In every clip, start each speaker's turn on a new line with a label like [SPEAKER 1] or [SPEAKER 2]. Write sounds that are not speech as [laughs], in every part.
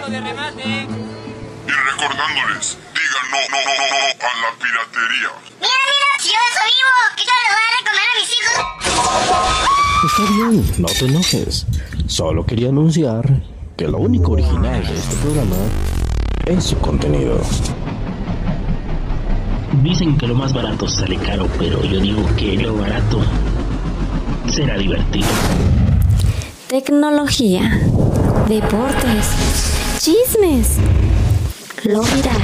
[SPEAKER 1] Sácalo de remate.
[SPEAKER 2] Y recordándoles, digan no, no, no, no, no a la piratería.
[SPEAKER 3] Mira, mira, si yo soy vivo, que yo le voy a dar de comer a mis hijos.
[SPEAKER 4] Está bien, no te enojes. Solo quería anunciar que lo único original de este programa es su contenido.
[SPEAKER 5] Dicen que lo más barato sale caro, pero yo digo que lo barato será divertido.
[SPEAKER 6] Tecnología, deportes, chismes, lo viral,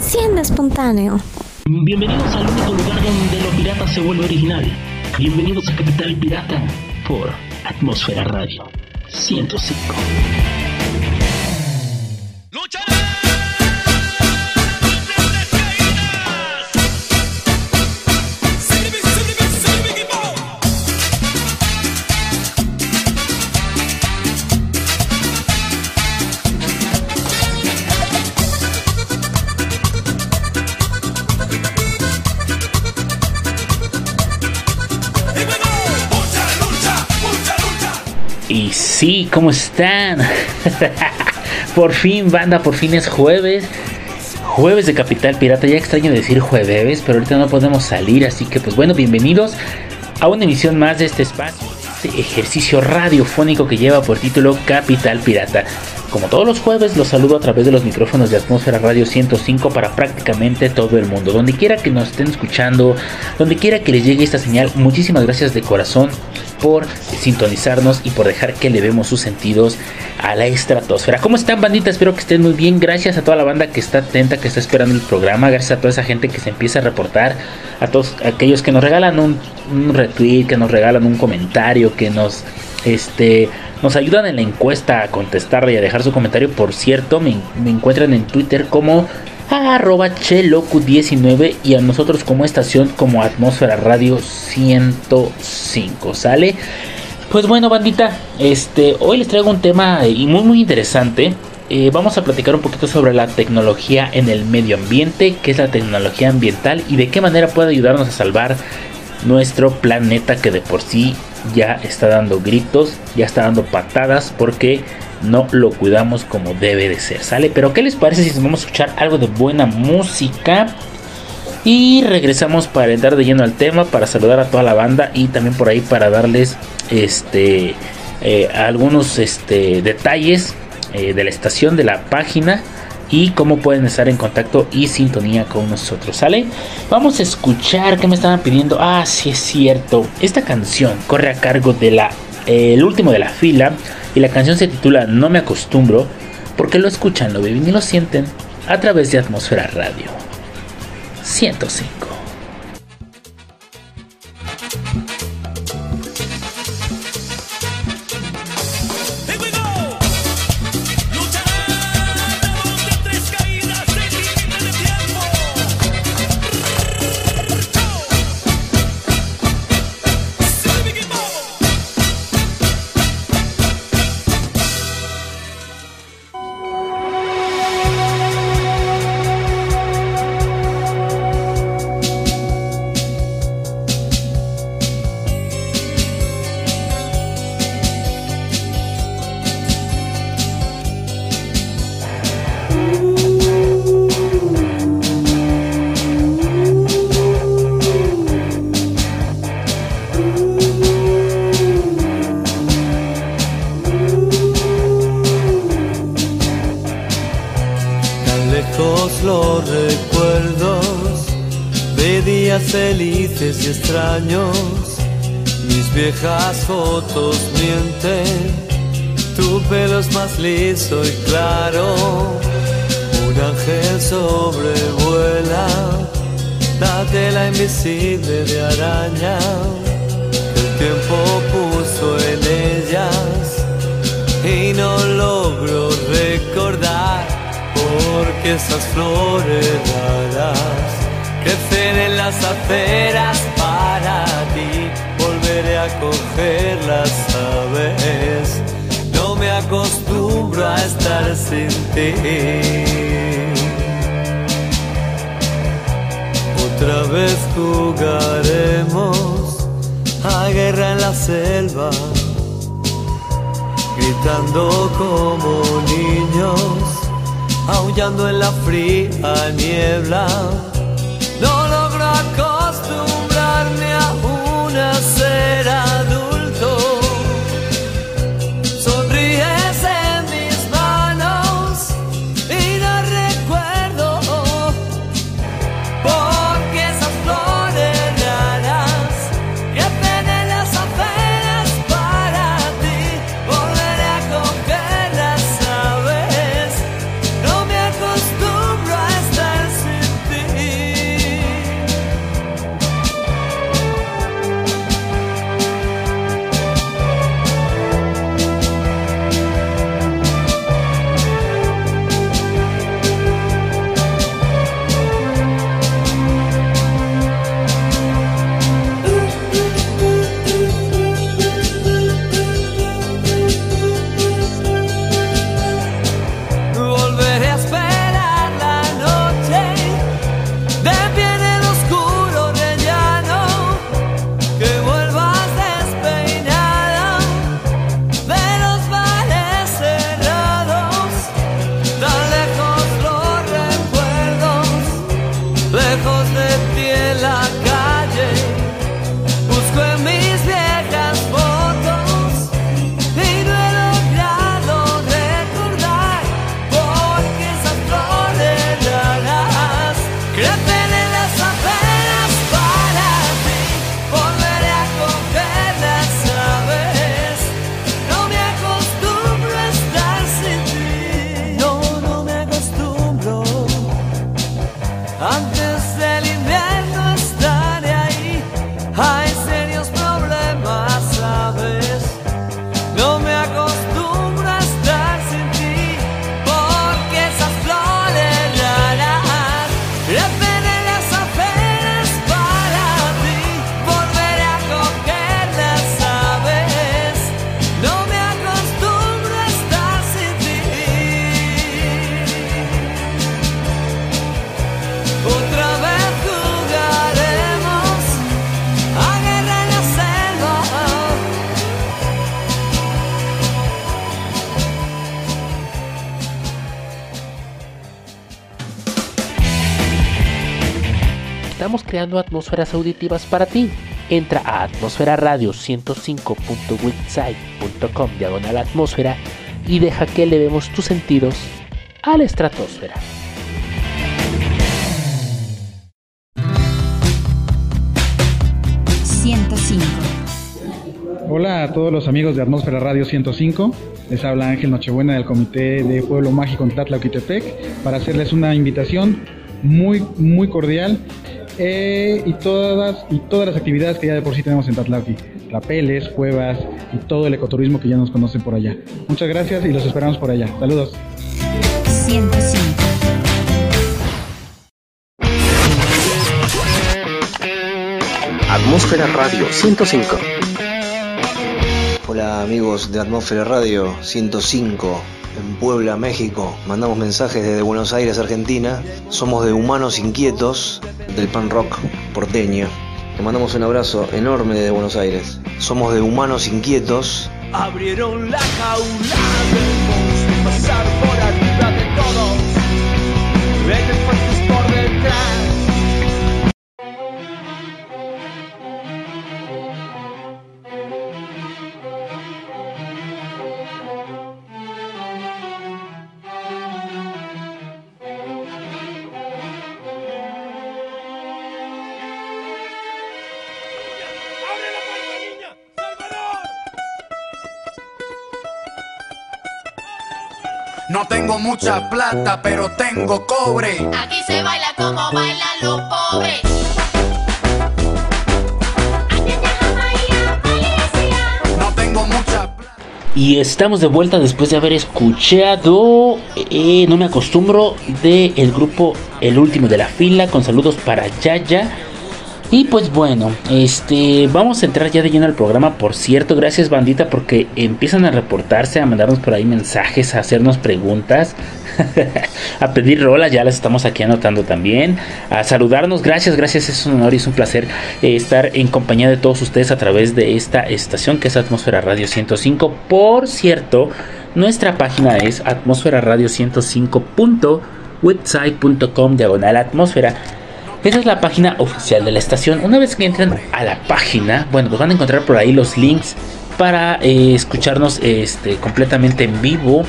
[SPEAKER 6] siendo espontáneo.
[SPEAKER 5] Bienvenidos al único lugar donde lo pirata se vuelve original. Bienvenidos a Capital Pirata por Atmósfera Radio 105. Y sí, ¿cómo están? [laughs] por fin, banda, por fin es jueves. Jueves de Capital Pirata. Ya extraño decir jueves, pero ahorita no podemos salir. Así que, pues bueno, bienvenidos a una emisión más de este espacio, este ejercicio radiofónico que lleva por título Capital Pirata. Como todos los jueves, los saludo a través de los micrófonos de Atmósfera Radio 105 para prácticamente todo el mundo. Donde quiera que nos estén escuchando, donde quiera que les llegue esta señal, muchísimas gracias de corazón por sintonizarnos y por dejar que le vemos sus sentidos a la estratosfera. ¿Cómo están, bandita? Espero que estén muy bien. Gracias a toda la banda que está atenta, que está esperando el programa. Gracias a toda esa gente que se empieza a reportar. A todos aquellos que nos regalan un, un retweet, que nos regalan un comentario, que nos este nos ayudan en la encuesta a contestarle y a dejar su comentario. Por cierto, me, me encuentran en Twitter como arroba chelocu19 y a nosotros como estación como Atmósfera Radio 105, ¿sale? Pues bueno, bandita, este, hoy les traigo un tema eh, muy muy interesante. Eh, vamos a platicar un poquito sobre la tecnología en el medio ambiente, qué es la tecnología ambiental y de qué manera puede ayudarnos a salvar nuestro planeta que de por sí ya está dando gritos, ya está dando patadas porque no lo cuidamos como debe de ser, ¿sale? Pero ¿qué les parece si vamos a escuchar algo de buena música? Y regresamos para entrar de lleno al tema, para saludar a toda la banda y también por ahí para darles este eh, algunos este, detalles eh, de la estación, de la página y cómo pueden estar en contacto y sintonía con nosotros, ¿sale? Vamos a escuchar que me estaban pidiendo. Ah, sí es cierto. Esta canción corre a cargo de la eh, último de la fila y la canción se titula No me acostumbro porque lo escuchan, lo viven y lo sienten a través de Atmósfera Radio 105.
[SPEAKER 7] Tela invisible de araña. El tiempo puso en ellas y no logro recordar porque esas flores raras crecen en las aceras para ti. Volveré a cogerlas, sabes. No me acostumbro a estar sin ti. Otra vez jugaremos a guerra en la selva gritando como niños, aullando en la fría niebla.
[SPEAKER 5] Creando atmósferas auditivas para ti. Entra a atmosferaradio105.witsite.com diagonal atmósfera y deja que elevemos tus sentidos a la estratosfera.
[SPEAKER 1] Hola a todos los amigos de Atmósfera Radio 105. Les habla Ángel Nochebuena del Comité de Pueblo Mágico en Tlatlauquitepec para hacerles una invitación muy, muy cordial eh, y, todas, y todas las actividades que ya de por sí tenemos en Tatlauqui. Rapeles, cuevas y todo el ecoturismo que ya nos conocen por allá. Muchas gracias y los esperamos por allá. Saludos.
[SPEAKER 8] 105.
[SPEAKER 4] Atmósfera Radio 105.
[SPEAKER 9] Hola amigos de Atmósfera Radio 105 en Puebla, México. Mandamos mensajes desde Buenos Aires, Argentina. Somos de Humanos Inquietos del pan rock porteño. Te mandamos un abrazo enorme desde Buenos Aires. Somos de Humanos Inquietos.
[SPEAKER 7] Abrieron la jaula pasar por arriba de todos, por.
[SPEAKER 10] No tengo mucha plata, pero tengo cobre.
[SPEAKER 8] Aquí se baila como bailan los pobres.
[SPEAKER 10] No tengo mucha plata.
[SPEAKER 5] Y estamos de vuelta después de haber escuchado eh, No me acostumbro del el grupo El último de la fila con saludos para Yaya. Y pues bueno, este vamos a entrar ya de lleno al programa. Por cierto, gracias bandita porque empiezan a reportarse, a mandarnos por ahí mensajes, a hacernos preguntas. [laughs] a pedir rolas, ya las estamos aquí anotando también, a saludarnos, gracias, gracias, es un honor y es un placer eh, estar en compañía de todos ustedes a través de esta estación que es Atmósfera Radio 105. Por cierto, nuestra página es atmósfera radio 105.website.com diagonal atmósfera. Esa es la página oficial de la estación. Una vez que entren a la página, bueno, pues van a encontrar por ahí los links para eh, escucharnos este, completamente en vivo.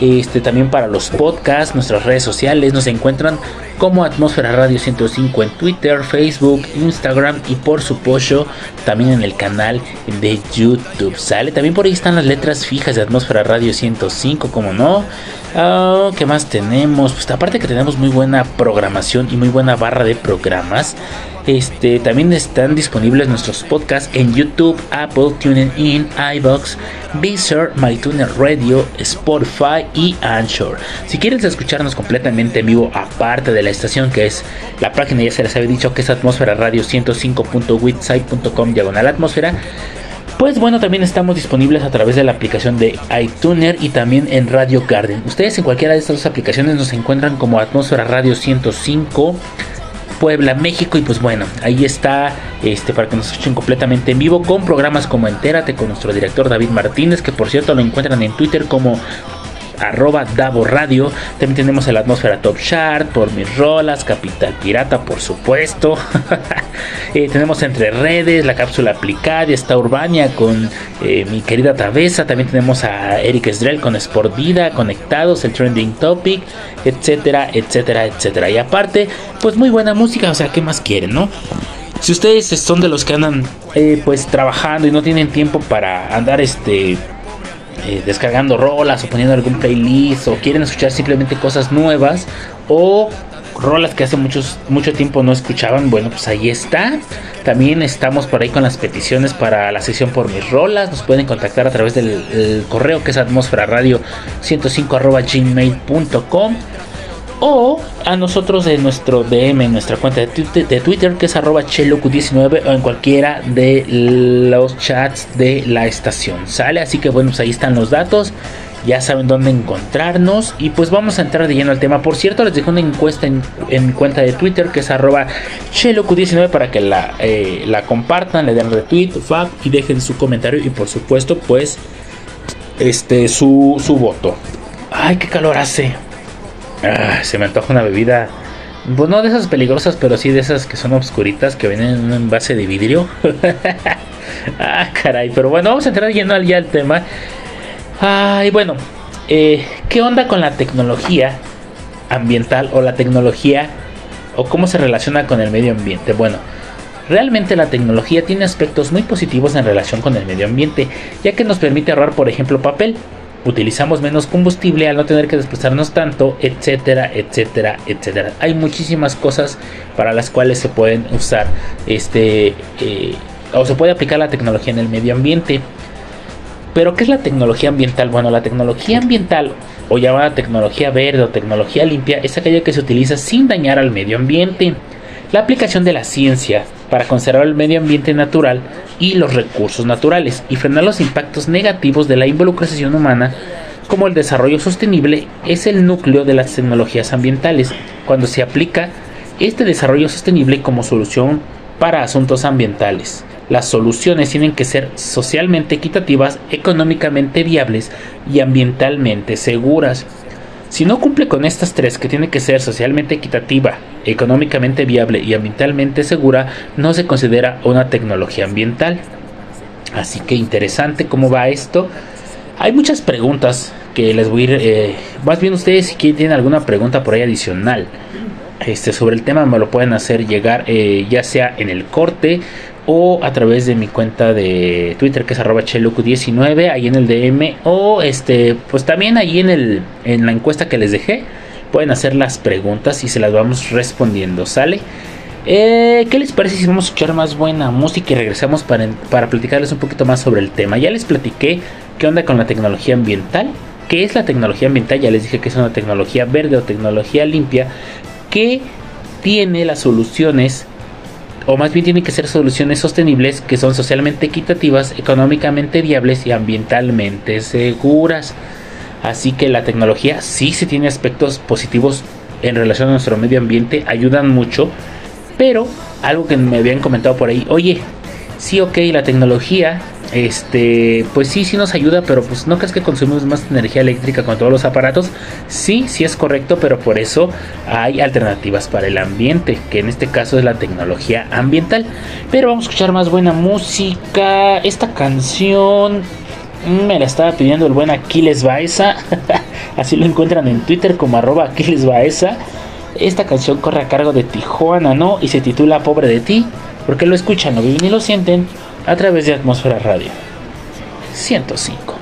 [SPEAKER 5] Este, también para los podcasts, nuestras redes sociales nos encuentran como Atmósfera Radio 105 en Twitter, Facebook, Instagram y por supuesto también en el canal de YouTube. Sale también por ahí están las letras fijas de Atmósfera Radio 105, como no. Ah, ¿Qué más tenemos? Pues aparte que tenemos muy buena programación y muy buena barra de programas. Este, también están disponibles nuestros podcasts en YouTube, Apple, TuneIn, iBox, Deezer, MyTuner Radio, Spotify y Anchor. Si quieres escucharnos completamente en vivo, aparte de la estación que es la página, ya se les había dicho que es Atmósfera Radio 105.witsite.com diagonal atmósfera. Pues bueno, también estamos disponibles a través de la aplicación de iTuner y también en Radio Garden. Ustedes en cualquiera de estas dos aplicaciones nos encuentran como Atmósfera Radio 105 Puebla, México. Y pues bueno, ahí está este, para que nos escuchen completamente en vivo con programas como Entérate con nuestro director David Martínez, que por cierto lo encuentran en Twitter como arroba Davo Radio. También tenemos el Atmósfera Top Chart, por mis rolas, Capital Pirata, por supuesto. [laughs] Eh, tenemos Entre Redes, la cápsula aplicada, está Urbania con eh, mi querida Tavesa. También tenemos a Eric Esdrel con Sport Vida, Conectados, el Trending Topic, etcétera, etcétera, etcétera. Y aparte, pues muy buena música, o sea, ¿qué más quieren, no? Si ustedes son de los que andan eh, pues trabajando y no tienen tiempo para andar este eh, descargando rolas o poniendo algún playlist o quieren escuchar simplemente cosas nuevas o rolas que hace muchos, mucho tiempo no escuchaban, bueno, pues ahí está. También estamos por ahí con las peticiones para la sesión por mis rolas. Nos pueden contactar a través del correo que es atmósfera radio 105 gmail.com o a nosotros en nuestro DM, en nuestra cuenta de Twitter, que es arroba chelocu19 o en cualquiera de los chats de la estación. ¿Sale? Así que bueno, pues ahí están los datos. Ya saben dónde encontrarnos. Y pues vamos a entrar de lleno al tema. Por cierto, les dejo una encuesta en, mi cuenta de Twitter que es arroba chelocu19 para que la, eh, la compartan, le den retweet, fab y dejen su comentario. Y por supuesto, pues este su, su voto. Ay, qué calor hace. Ah, se me antoja una bebida. Pues no de esas peligrosas, pero sí de esas que son obscuritas, que vienen en un envase de vidrio. [laughs] ah, caray. Pero bueno, vamos a entrar yendo ya al tema. Ay, bueno. Eh, ¿Qué onda con la tecnología ambiental o la tecnología o cómo se relaciona con el medio ambiente? Bueno, realmente la tecnología tiene aspectos muy positivos en relación con el medio ambiente, ya que nos permite ahorrar, por ejemplo, papel utilizamos menos combustible al no tener que desplazarnos tanto, etcétera, etcétera, etcétera. Hay muchísimas cosas para las cuales se pueden usar este eh, o se puede aplicar la tecnología en el medio ambiente. Pero ¿qué es la tecnología ambiental? Bueno, la tecnología ambiental o llamada tecnología verde o tecnología limpia es aquella que se utiliza sin dañar al medio ambiente. La aplicación de la ciencia para conservar el medio ambiente natural y los recursos naturales y frenar los impactos negativos de la involucración humana como el desarrollo sostenible es el núcleo de las tecnologías ambientales cuando se aplica este desarrollo sostenible como solución para asuntos ambientales. Las soluciones tienen que ser socialmente equitativas, económicamente viables y ambientalmente seguras. Si no cumple con estas tres, que tiene que ser socialmente equitativa, económicamente viable y ambientalmente segura, no se considera una tecnología ambiental. Así que interesante cómo va esto. Hay muchas preguntas que les voy a ir. Eh, más bien ustedes si tienen alguna pregunta por ahí adicional este, sobre el tema me lo pueden hacer llegar eh, ya sea en el corte o a través de mi cuenta de Twitter que es arroba chelocu19 ahí en el DM o este pues también ahí en el en la encuesta que les dejé pueden hacer las preguntas y se las vamos respondiendo sale eh, ¿Qué les parece si vamos a escuchar más buena música y regresamos para, para platicarles un poquito más sobre el tema? Ya les platiqué qué onda con la tecnología ambiental. ¿Qué es la tecnología ambiental? Ya les dije que es una tecnología verde o tecnología limpia que tiene las soluciones o más bien tiene que ser soluciones sostenibles que son socialmente equitativas, económicamente viables y ambientalmente seguras. Así que la tecnología sí se tiene aspectos positivos en relación a nuestro medio ambiente, ayudan mucho, pero algo que me habían comentado por ahí, oye, sí, ok, la tecnología, este, pues sí, sí nos ayuda, pero pues no crees que consumimos más energía eléctrica con todos los aparatos. Sí, sí es correcto, pero por eso hay alternativas para el ambiente, que en este caso es la tecnología ambiental. Pero vamos a escuchar más buena música. Esta canción me la estaba pidiendo el buen Aquiles Baeza. [laughs] Así lo encuentran en Twitter como arroba Aquiles Baeza. Esta canción corre a cargo de Tijuana, ¿no? Y se titula Pobre de ti. Porque lo escuchan, lo viven y lo sienten a través de Atmósfera Radio 105.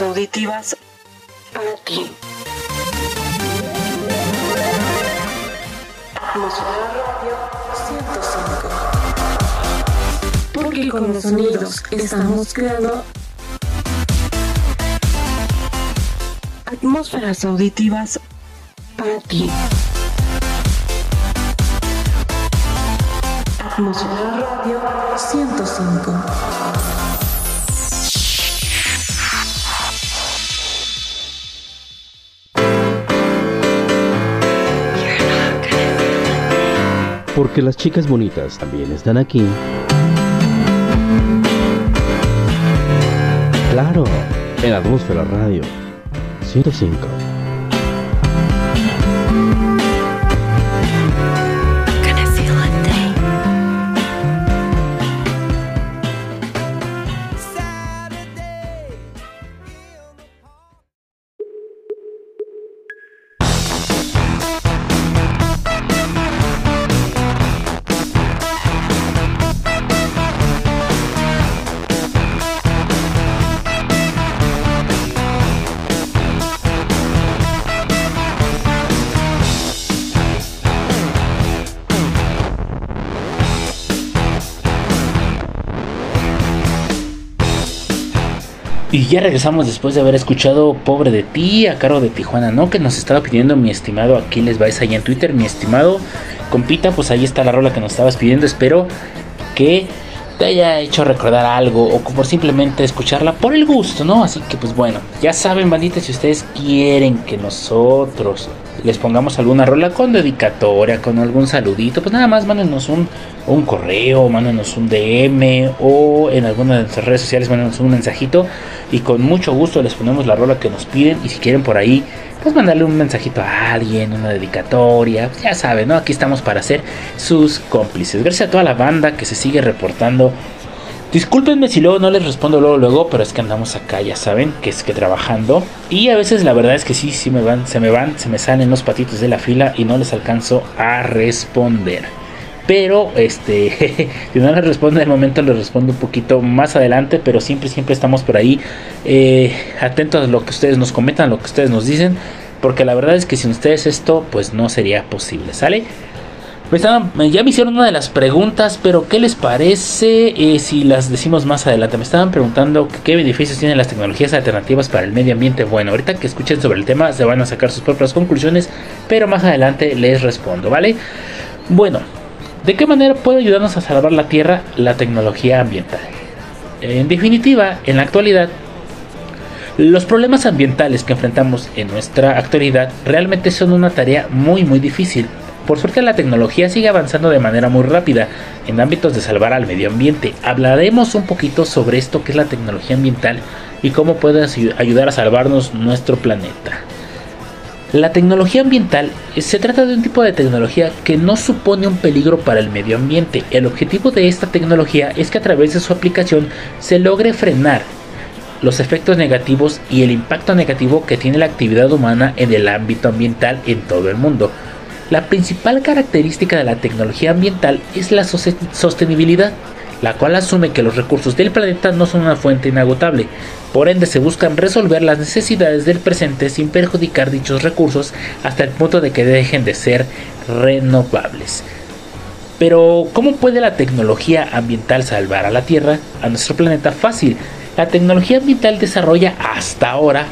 [SPEAKER 6] Auditivas para ti. Atmósfera Radio 105. Porque con los sonidos estamos creando atmósferas auditivas para ti. Atmósfera Radio 105.
[SPEAKER 4] Porque las chicas bonitas también están aquí. Claro, en Atmósfera Radio 105.
[SPEAKER 5] Ya regresamos después de haber escuchado Pobre de ti a cargo de Tijuana, ¿no? Que nos estaba pidiendo mi estimado Aquiles Baez allá en Twitter. Mi estimado compita, pues ahí está la rola que nos estabas pidiendo. Espero que te haya hecho recordar algo o por simplemente escucharla por el gusto, ¿no? Así que pues bueno, ya saben, bandita, si ustedes quieren que nosotros les pongamos alguna rola con dedicatoria, con algún saludito, pues nada más mándenos un, un correo, mándenos un DM o en alguna de nuestras redes sociales mándenos un mensajito y con mucho gusto les ponemos la rola que nos piden y si quieren por ahí pues mandarle un mensajito a alguien, una dedicatoria, pues ya saben, ¿no? Aquí estamos para ser sus cómplices. Gracias a toda la banda que se sigue reportando Discúlpenme si luego no les respondo luego, luego, pero es que andamos acá, ya saben, que es que trabajando. Y a veces la verdad es que sí, sí me van, se me van, se me salen los patitos de la fila y no les alcanzo a responder. Pero, este, [laughs] si no les respondo el momento, les respondo un poquito más adelante, pero siempre, siempre estamos por ahí eh, atentos a lo que ustedes nos comentan, lo que ustedes nos dicen. Porque la verdad es que sin ustedes esto, pues no sería posible, ¿sale? Ya me hicieron una de las preguntas, pero ¿qué les parece eh, si las decimos más adelante? Me estaban preguntando qué beneficios tienen las tecnologías alternativas para el medio ambiente. Bueno, ahorita que escuchen sobre el tema se van a sacar sus propias conclusiones, pero más adelante les respondo, ¿vale? Bueno, ¿de qué manera puede ayudarnos a salvar la Tierra la tecnología ambiental? En definitiva, en la actualidad, los problemas ambientales que enfrentamos en nuestra actualidad realmente son una tarea muy muy difícil por suerte la tecnología sigue avanzando de manera muy rápida en ámbitos de salvar al medio ambiente. Hablaremos un poquito sobre esto que es la tecnología ambiental y cómo puede ayudar a salvarnos nuestro planeta. La tecnología ambiental se trata de un tipo de tecnología que no supone un peligro para el medio ambiente. El objetivo de esta tecnología es que a través de su aplicación se logre frenar los efectos negativos y el impacto negativo que tiene la actividad humana en el ámbito ambiental en todo el mundo. La principal característica de la tecnología ambiental es la sostenibilidad, la cual asume que los recursos del planeta no son una fuente inagotable, por ende se buscan resolver las necesidades del presente sin perjudicar dichos recursos hasta el punto de que dejen de ser renovables. Pero, ¿cómo puede la tecnología ambiental salvar a la Tierra, a nuestro planeta? Fácil. La tecnología ambiental desarrolla hasta ahora,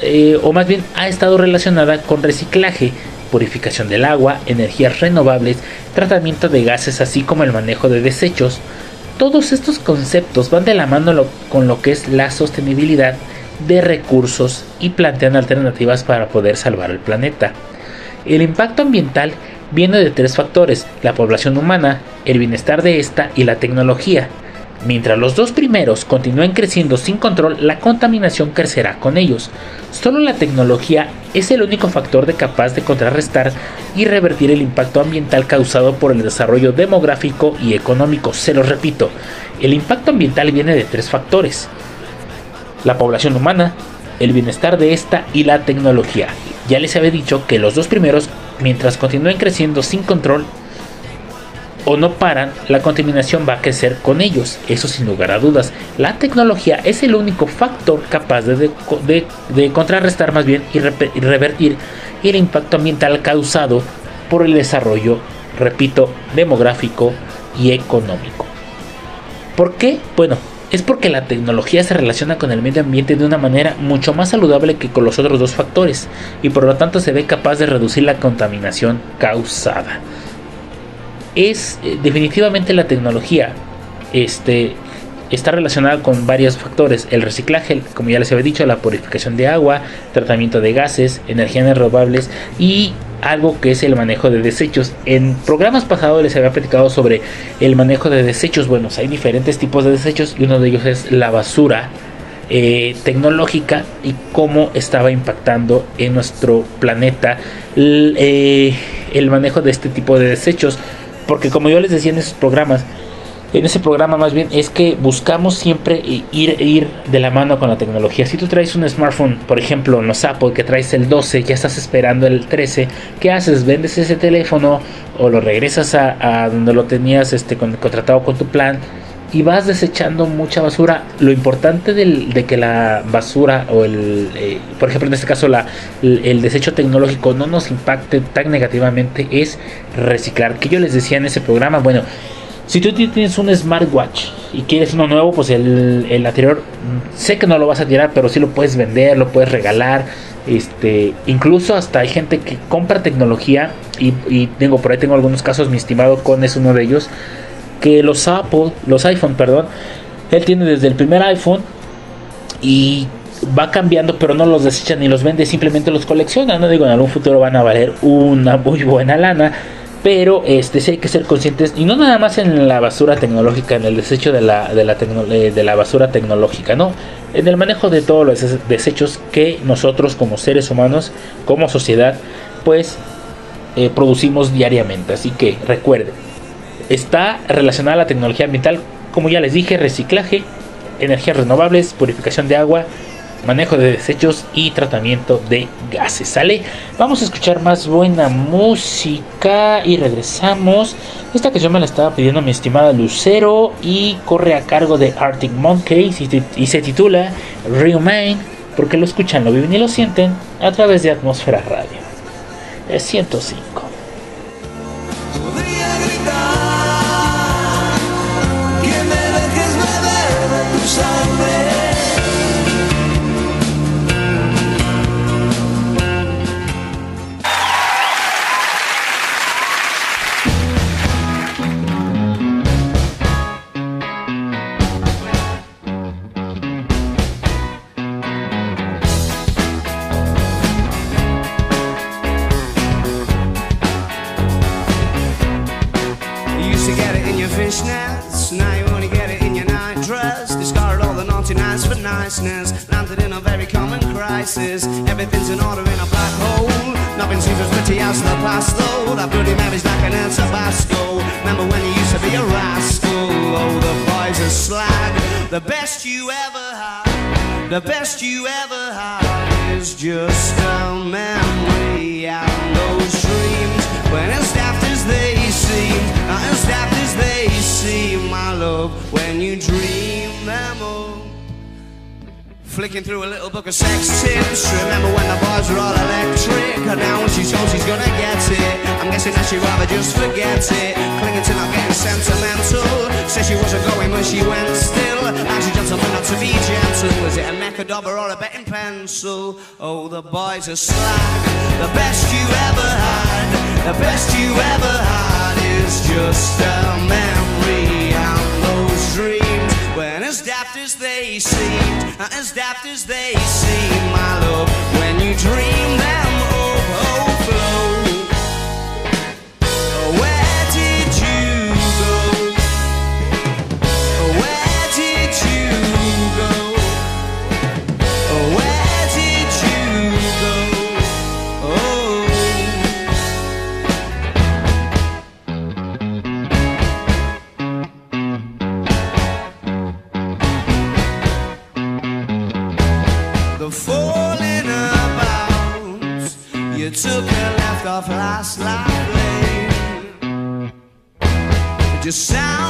[SPEAKER 5] eh, o más bien ha estado relacionada con reciclaje, purificación del agua, energías renovables, tratamiento de gases, así como el manejo de desechos. Todos estos conceptos van de la mano con lo que es la sostenibilidad de recursos y plantean alternativas para poder salvar el planeta. El impacto ambiental viene de tres factores, la población humana, el bienestar de esta y la tecnología. Mientras los dos primeros continúen creciendo sin control, la contaminación crecerá con ellos. Solo la tecnología es el único factor de capaz de contrarrestar y revertir el impacto ambiental causado por el desarrollo demográfico y económico. Se lo repito, el impacto ambiental viene de tres factores. La población humana, el bienestar de esta y la tecnología. Ya les había dicho que los dos primeros, mientras continúen creciendo sin control, o no paran, la contaminación va a crecer con ellos. Eso sin lugar a dudas. La tecnología es el único factor capaz de, contrarrestar más bien y, y revertir el impacto ambiental causado por el desarrollo, repito, demográfico y económico. ¿Por qué? Bueno, es porque la tecnología se relaciona con el medio ambiente de una manera mucho más saludable que con los otros dos factores y por lo tanto se ve capaz de reducir la contaminación causada. Es eh, definitivamente la tecnología este, está relacionada con varios factores, el reciclaje, como ya les había dicho, la purificación de agua, tratamiento de gases, energías renovables y algo que es el manejo de desechos. En programas pasados les había platicado sobre el manejo de desechos. Bueno, hay diferentes tipos de desechos y uno de ellos es la basura eh, tecnológica y cómo estaba impactando en nuestro planeta eh, el manejo de este tipo de desechos. Porque como yo les decía en esos programas, en ese programa más bien es que buscamos siempre ir, ir de la mano con la tecnología. Si tú traes un smartphone, por ejemplo, en los Apple, que traes el 12, ya estás esperando el 13, ¿qué haces? ¿Vendes ese teléfono o lo regresas a, a donde lo tenías este, con- contratado con tu plan? Y vas desechando mucha basura. Lo importante del- de que la basura o el, eh, por ejemplo en este caso la, el, desecho tecnológico no nos impacte tan negativamente es reciclar. Que yo les decía en ese programa, bueno, si tú tienes un smartwatch y quieres uno nuevo, pues el, el anterior mm, sé que no lo vas a tirar, pero sí lo puedes vender, lo puedes regalar. Este, incluso hasta hay gente que compra tecnología y, y tengo por ahí tengo algunos casos, mi estimado Con es uno de ellos, que los Apple, los iPhone, perdón, él tiene desde el primer iPhone y va cambiando, pero no los desecha ni los vende, simplemente los colecciona. No digo, en algún futuro van a valer una muy buena lana. Pero este sí hay que ser conscientes, y no nada más en la basura tecnológica, en el desecho de la, de la, eh, de la basura tecnológica, no, en el manejo de todos los des- desechos que nosotros como seres humanos, como sociedad, pues eh, producimos diariamente. Así que recuerden, está relacionada a la tecnología ambiental, como ya les dije, reciclaje, energías renovables, purificación de agua, manejo de desechos y tratamiento de gases. ¿Sale? Vamos a escuchar más buena música y regresamos. Esta canción me la estaba pidiendo mi estimada Lucero y corre a cargo de Arctic Monkeys y se titula Remain porque lo escuchan, lo viven y lo sienten a través de Atmósfera Radio. Es 105.
[SPEAKER 11] The best you ever had is just a memory and those dreams. When as daft as they seem, not as daft as they seem, my love, when you dream them up. Flicking through a little book of sex tips. Remember when the boys were all electric? And now when she's told she's gonna get it, I'm guessing that she'd rather just forget it. Clinging to not getting sentimental. Said she wasn't going when she went still. Now she up not to be gentle. Was it a mechadobber or a betting pencil? Oh, the boys are slack. The best you ever had, the best you ever had is just a memory and those dreams. When as daft as they not as daft as they seem, my love. When you dream them up, took a left off last life lane. just sounding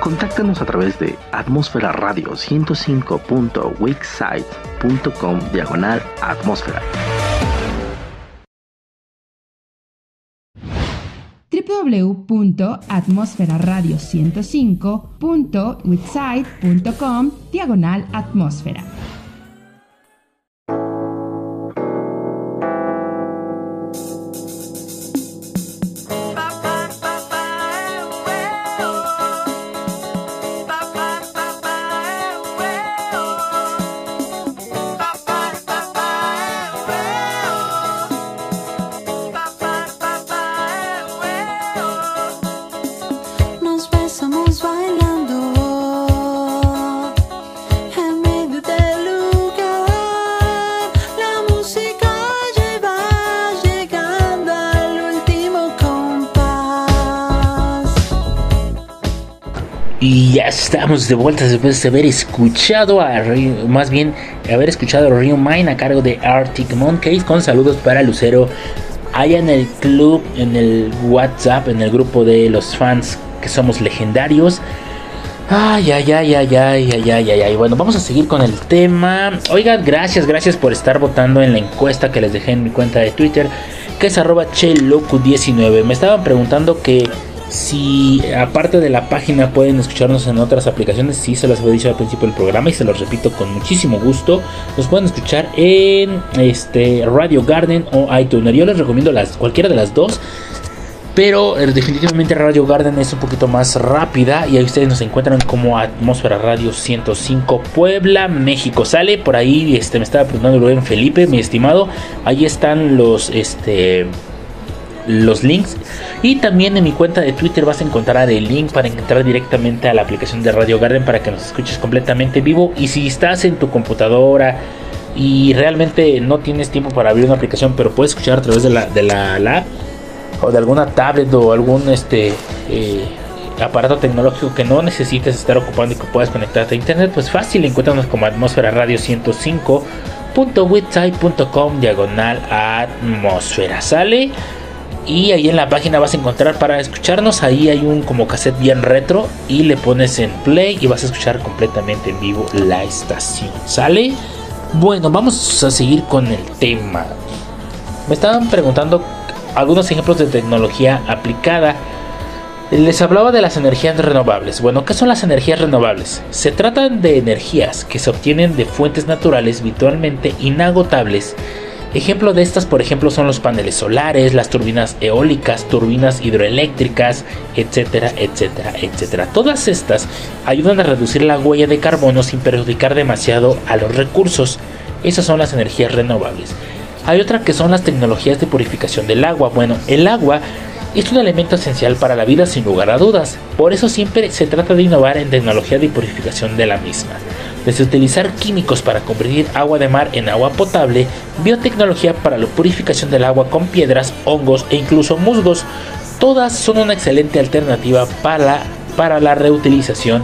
[SPEAKER 4] Contáctanos a través de atmósfera radio 105.wixsite.com diagonal atmósfera.
[SPEAKER 7] www.atmosferaradio105.wixsite.com diagonal atmósfera.
[SPEAKER 5] De vuelta después de haber escuchado a Rio- más bien haber escuchado a Rio Mine a cargo de Arctic Monkeys con saludos para Lucero allá en el club, en el WhatsApp, en el grupo de los fans que somos legendarios. Ay, ay, ay, ay, ay, ay, ay, ay, ay. Bueno, vamos a seguir con el tema. Oigan, gracias, gracias por estar votando en la encuesta que les dejé en mi cuenta de Twitter, que es arroba chelocu19. Me estaban preguntando que si aparte de la página pueden escucharnos en otras aplicaciones. Sí, se las había dicho al principio del programa y se los repito con muchísimo gusto. Nos pueden escuchar en este Radio Garden o iTunes. Yo les recomiendo las, cualquiera de las dos. Pero eh, definitivamente Radio Garden es un poquito más rápida y ahí ustedes nos encuentran como Atmósfera Radio 105 Puebla, México. Sale por ahí, este me estaba preguntando Rubén Felipe, mi estimado. Ahí están los este los links. Y también en mi cuenta de Twitter vas a encontrar el link para entrar directamente a la aplicación de Radio Garden para que nos escuches completamente vivo. Y si estás en tu computadora y realmente no tienes tiempo para abrir una aplicación pero puedes escuchar a través de la, de la, o de alguna tablet o algún este eh, aparato tecnológico que no necesites estar ocupando y que puedas conectarte a internet, pues fácil, encuéntranos como Atmósfera Radio 105.witsite.com diagonal atmósfera. Sale y ahí en la página vas a encontrar para escucharnos. Ahí hay un como cassette bien retro y le pones en play y vas a escuchar completamente en vivo la estación. ¿Sale? Bueno, vamos a seguir con el tema. Me estaban preguntando algunos ejemplos de tecnología aplicada. Les hablaba de las energías renovables. Bueno, ¿qué son las energías renovables? Se tratan de energías que se obtienen de fuentes naturales virtualmente inagotables. Ejemplo de estas, por ejemplo, son los paneles solares, las turbinas eólicas, turbinas hidroeléctricas, etcétera, etcétera, etcétera. Todas estas ayudan a reducir la huella de carbono sin perjudicar demasiado a los recursos. Esas son las energías renovables. Hay otra que son las tecnologías de purificación del agua. Bueno, el agua es un elemento esencial para la vida sin lugar a dudas. Por eso siempre se trata de innovar en tecnología de purificación de la misma. Desde utilizar químicos para convertir agua de mar en agua potable, biotecnología para la purificación del agua con piedras, hongos e incluso musgos, todas son una excelente alternativa para, para la reutilización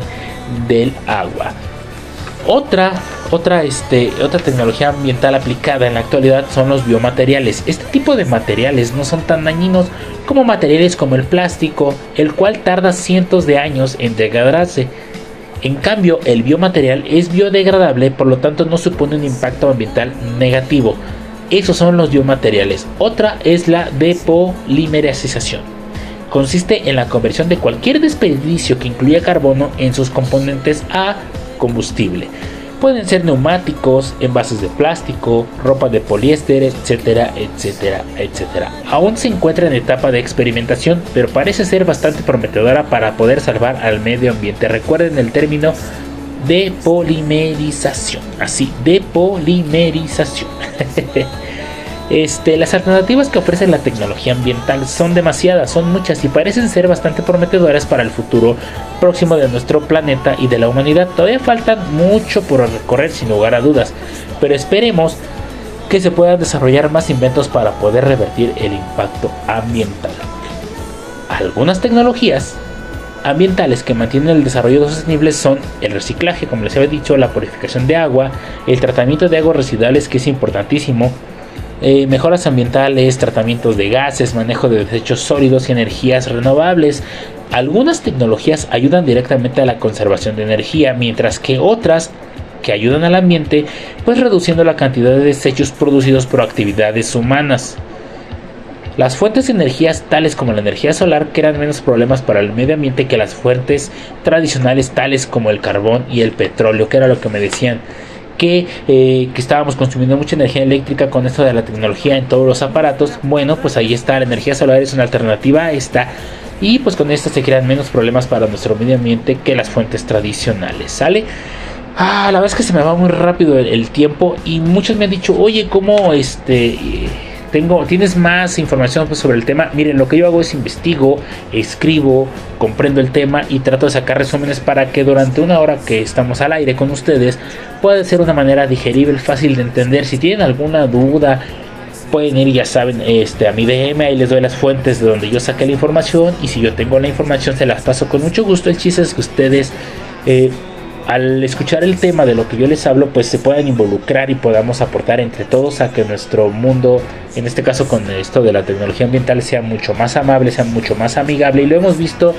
[SPEAKER 5] del agua. Otra, otra, este, otra tecnología ambiental aplicada en la actualidad son los biomateriales. Este tipo de materiales no son tan dañinos como materiales como el plástico, el cual tarda cientos de años en degradarse. En cambio, el biomaterial es biodegradable, por lo tanto no supone un impacto ambiental negativo. Esos son los biomateriales. Otra es la depolimerización. Consiste en la conversión de cualquier desperdicio que incluya carbono en sus componentes a combustible. Pueden ser neumáticos, envases de plástico, ropa de poliéster, etcétera, etcétera, etcétera. Aún se encuentra en etapa de experimentación, pero parece ser bastante prometedora para poder salvar al medio ambiente. Recuerden el término de polimerización. Así, de polimerización. [laughs] Este, las alternativas que ofrece la tecnología ambiental son demasiadas, son muchas y parecen ser bastante prometedoras para el futuro próximo de nuestro planeta y de la humanidad. Todavía faltan mucho por recorrer sin lugar a dudas, pero esperemos que se puedan desarrollar más inventos para poder revertir el impacto ambiental. Algunas tecnologías ambientales que mantienen el desarrollo sostenible son el reciclaje, como les había dicho, la purificación de agua, el tratamiento de aguas residuales que es importantísimo, eh, mejoras ambientales, tratamientos de gases, manejo de desechos sólidos y energías renovables. Algunas tecnologías ayudan directamente a la conservación de energía, mientras que otras que ayudan al ambiente, pues reduciendo la cantidad de desechos producidos por actividades humanas. Las fuentes de energías tales como la energía solar crean menos problemas para el medio ambiente que las fuentes tradicionales tales como el carbón y el petróleo, que era lo que me decían que, eh, que, estábamos consumiendo mucha energía eléctrica con esto de la tecnología en todos los aparatos. Bueno, pues ahí está, la energía solar es una alternativa, está. Y pues con esto se crean menos problemas para nuestro medio ambiente que las fuentes tradicionales, ¿sale? Ah, la verdad es que se me va muy rápido el, el tiempo y muchos me han dicho, oye, ¿cómo este tengo, tienes más información pues, sobre el tema, miren, lo que yo hago es investigo, escribo, comprendo el tema y trato de sacar resúmenes para que durante una hora que estamos al aire con ustedes pueda ser una manera digerible, fácil de entender. Si tienen alguna duda, pueden ir, ya saben, este, a mi DM, ahí les doy las fuentes de donde yo saqué la información y si yo tengo la información se las paso con mucho gusto. El chiste es que ustedes... Eh, al escuchar el tema de lo que yo les hablo, pues se puedan involucrar y podamos aportar entre todos a que nuestro mundo, en este caso con esto de la tecnología ambiental, sea mucho más amable, sea mucho más amigable. Y lo hemos visto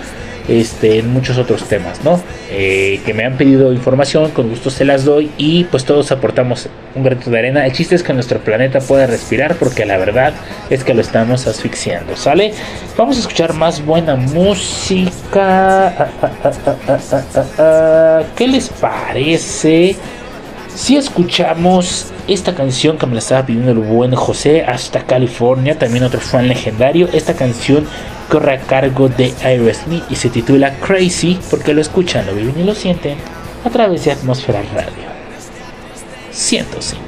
[SPEAKER 5] este, en muchos otros temas, ¿no? Eh, que me han pedido información, con gusto se las doy y pues todos aportamos un granito de arena. El chiste es que nuestro planeta pueda respirar porque la verdad es que lo estamos asfixiando, ¿sale? Vamos a escuchar más buena música. Ah, ah, ah, ¿Qué les parece? Si escuchamos esta canción que me la estaba pidiendo el buen José hasta California, también otro fan legendario, esta canción corre a cargo de Aerosmith y se titula Crazy porque lo escuchan, lo viven y lo sienten a través de Atmósfera Radio 105.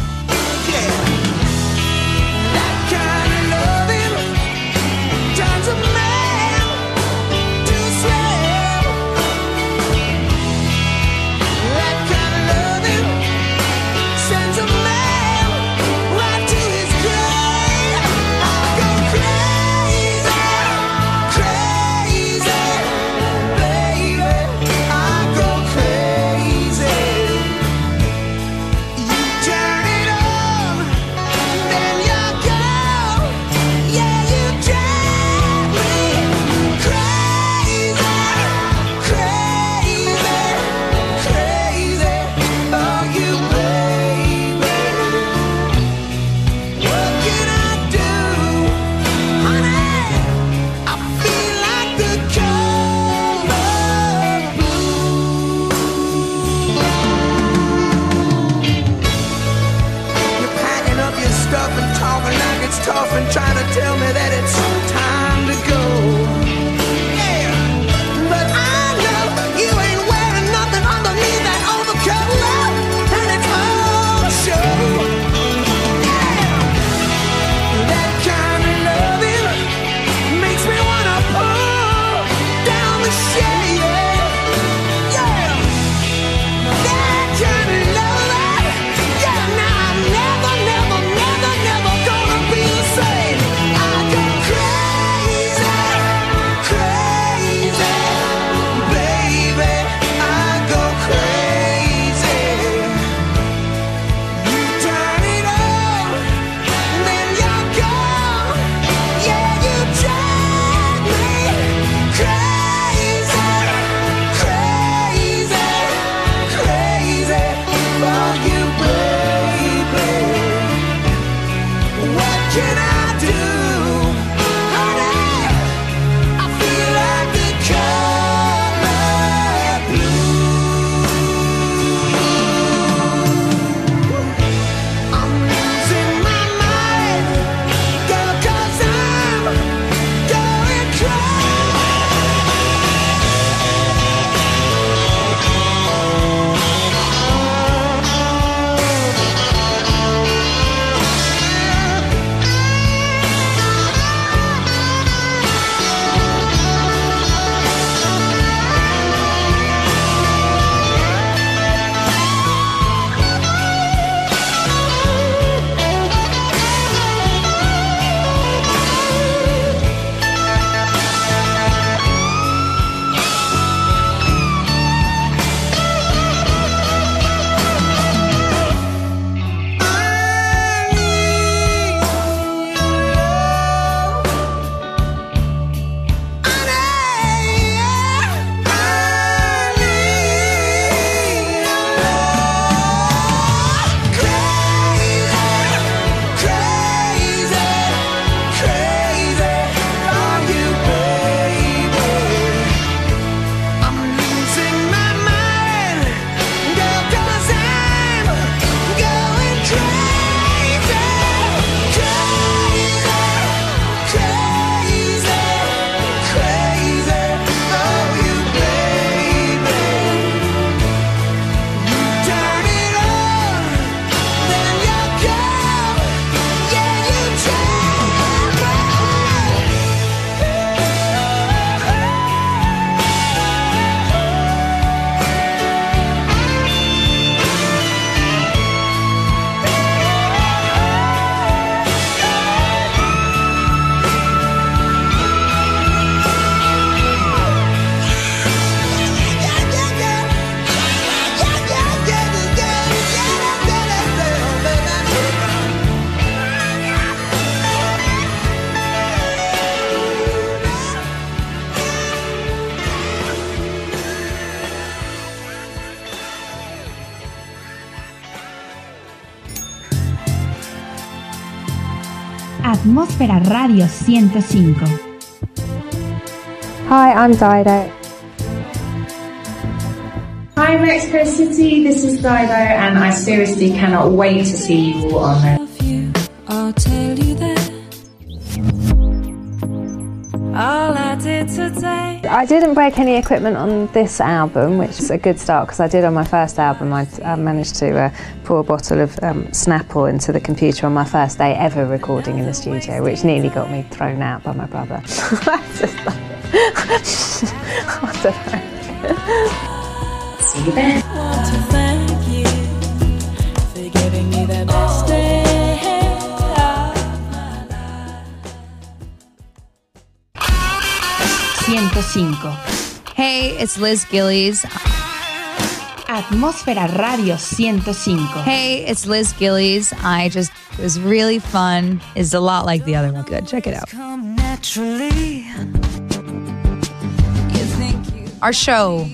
[SPEAKER 12] Radio 105.
[SPEAKER 13] Hi, I'm Dido.
[SPEAKER 14] Hi Mexico City, this is Dido and I seriously cannot wait to see you all on there.
[SPEAKER 15] I
[SPEAKER 13] didn't break any equipment on this album, which is a good start because I did on my first album. I uh, managed to uh, pour a bottle of um, Snapple into the computer on my first day ever recording in the studio, which nearly got me thrown out by my brother. [laughs] [laughs] I don't know.
[SPEAKER 14] See you then.
[SPEAKER 12] 105.
[SPEAKER 16] Hey, it's Liz Gillies.
[SPEAKER 12] Atmósfera Radio 105.
[SPEAKER 16] Hey, it's Liz Gillies. I just it was really fun. It's a lot like the other one. Good, check it out. Our show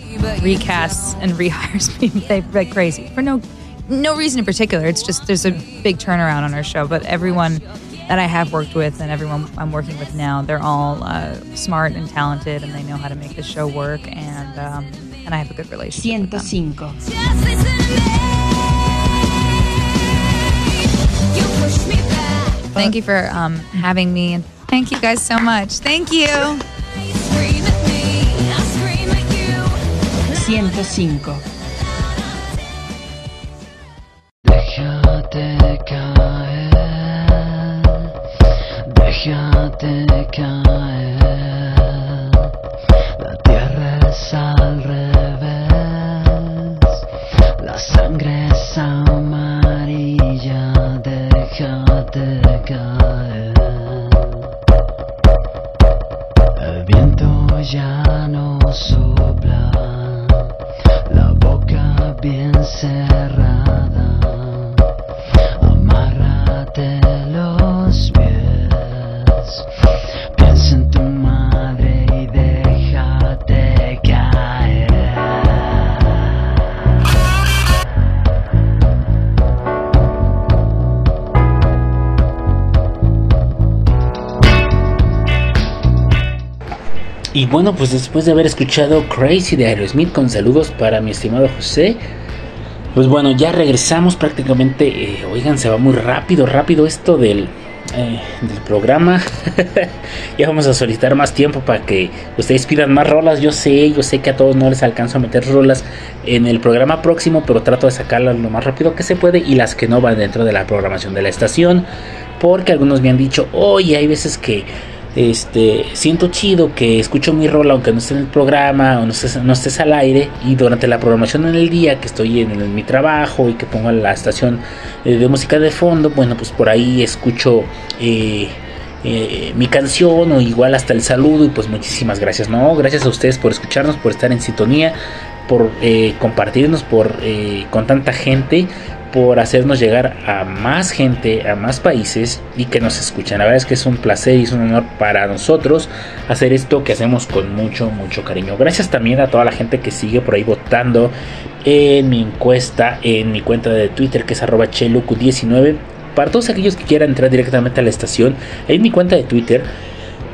[SPEAKER 16] recasts and rehires [laughs] me they like crazy for no no reason in particular. It's just there's a big turnaround on our show, but everyone that I have worked with and everyone I'm working with now, they're all uh, smart and talented, and they know how to make the show work, and um, and I have a good relationship. with them.
[SPEAKER 12] 105.
[SPEAKER 16] Thank you for um, having me, and thank you guys so much. Thank you.
[SPEAKER 12] 105.
[SPEAKER 5] Bueno, pues después de haber escuchado Crazy de Aerosmith con saludos para mi estimado José, pues bueno, ya regresamos prácticamente. eh, oigan, se va muy rápido, rápido esto del, eh, del programa. [laughs] ya vamos a solicitar más tiempo para que ustedes pidan más rolas. Yo sé, yo sé que a todos no les alcanzo a meter rolas en el programa próximo, pero trato de sacarlas lo más rápido que se puede y las que no van dentro de la programación de la estación. Porque algunos me han dicho, oye, hay veces que este, siento chido que escucho mi rola aunque no esté en el programa o no estés, no estés al aire y durante la programación en el día que estoy en, mi trabajo y que pongo la estación eh, de música de fondo, bueno pues por ahí escucho eh, eh, mi canción o igual hasta el saludo y pues muchísimas gracias, no, gracias a ustedes por escucharnos, por estar en sintonía, por compartirnos por, con tanta gente por hacernos llegar a más gente, a más países y que nos escuchan. La verdad es que es un placer y es un honor para nosotros hacer esto que hacemos con mucho, mucho cariño. Gracias también a toda la gente que sigue por ahí votando en mi encuesta, en mi cuenta de Twitter que es arroba chelucu19. Para todos aquellos que quieran entrar directamente a la estación, en mi cuenta de Twitter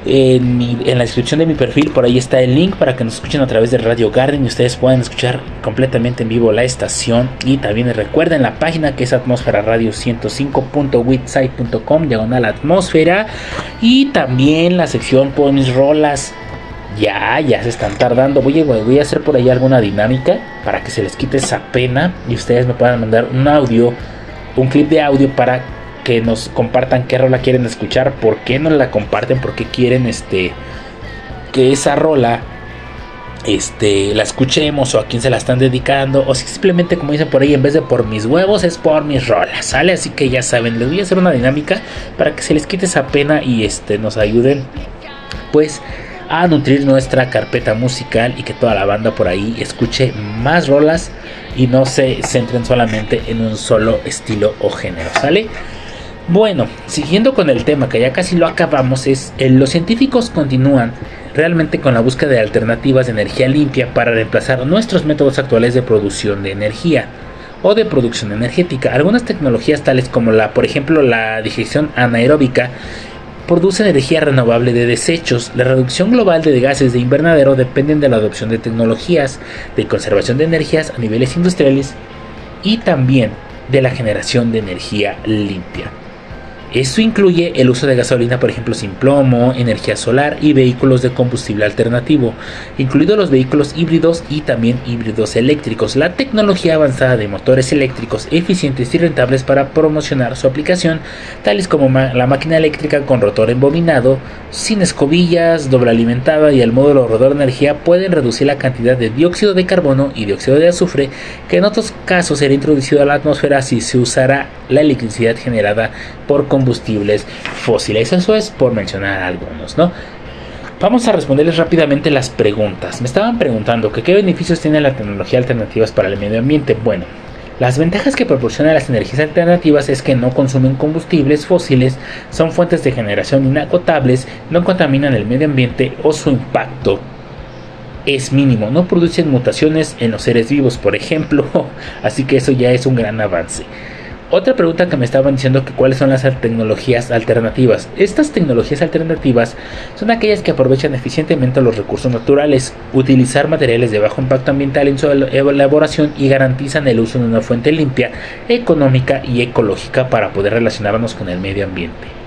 [SPEAKER 5] en, la descripción de mi perfil, por ahí está el link para que nos escuchen a través de Radio Garden y ustedes puedan escuchar completamente en vivo la estación. Y también recuerden la página que es atmósfera radio 105.witsite.com, diagonal atmósfera. Y también la sección por mis rolas. Ya, ya se están tardando. Voy a, voy a hacer por ahí alguna dinámica para que se les quite esa pena y ustedes me puedan mandar un audio, un clip de audio para que nos compartan qué rola quieren escuchar, por qué no la comparten, por qué quieren este que esa rola este la escuchemos o a quién se la están dedicando o si simplemente como dicen por ahí en vez de por mis huevos es por mis rolas, ¿sale? Así que ya saben, les voy a hacer una dinámica para que se les quite esa pena y este nos ayuden pues a nutrir nuestra carpeta musical y que toda la banda por ahí escuche más rolas y no se centren solamente en un solo estilo o género, ¿sale? Bueno, siguiendo con el tema que ya casi lo acabamos, es eh, los científicos continúan realmente con la búsqueda de alternativas de energía limpia para reemplazar nuestros métodos actuales de producción de energía. o de producción energética. Algunas tecnologías tales como la, por ejemplo, la digestión anaeróbica produce energía renovable de desechos. La reducción global de gases de invernadero dependen de la adopción de tecnologías de conservación de energías a niveles industriales y también de la generación de energía limpia. Esto incluye el uso de gasolina, por ejemplo, sin plomo, energía solar y vehículos de combustible alternativo, incluidos los vehículos híbridos y también híbridos eléctricos. La tecnología avanzada de motores eléctricos eficientes y rentables para promocionar su aplicación, tales como la máquina eléctrica con rotor embobinado, sin escobillas, doble alimentada y el módulo rodador de energía, pueden reducir la cantidad de dióxido de carbono y dióxido de azufre que en otros casos será introducido a la atmósfera si se usara la electricidad generada por combustibles fósiles. Eso es por mencionar algunos, ¿no? Vamos a responderles rápidamente las preguntas. Me estaban preguntando que qué beneficios tiene la tecnología alternativas para el medio ambiente. Bueno, las ventajas que proporcionan las energías alternativas es que no consumen combustibles fósiles, son fuentes de generación inagotables, no contaminan el medio ambiente o su impacto es mínimo, no producen mutaciones en los seres vivos, por ejemplo, [laughs] así que eso ya es un gran avance. Otra pregunta que me estaban diciendo que cuáles son las tecnologías alternativas. Estas tecnologías alternativas son aquellas que aprovechan eficientemente los recursos naturales, utilizar materiales de bajo impacto ambiental en su elaboración y garantizan el uso de una fuente limpia, económica y ecológica para poder relacionarnos con el medio ambiente.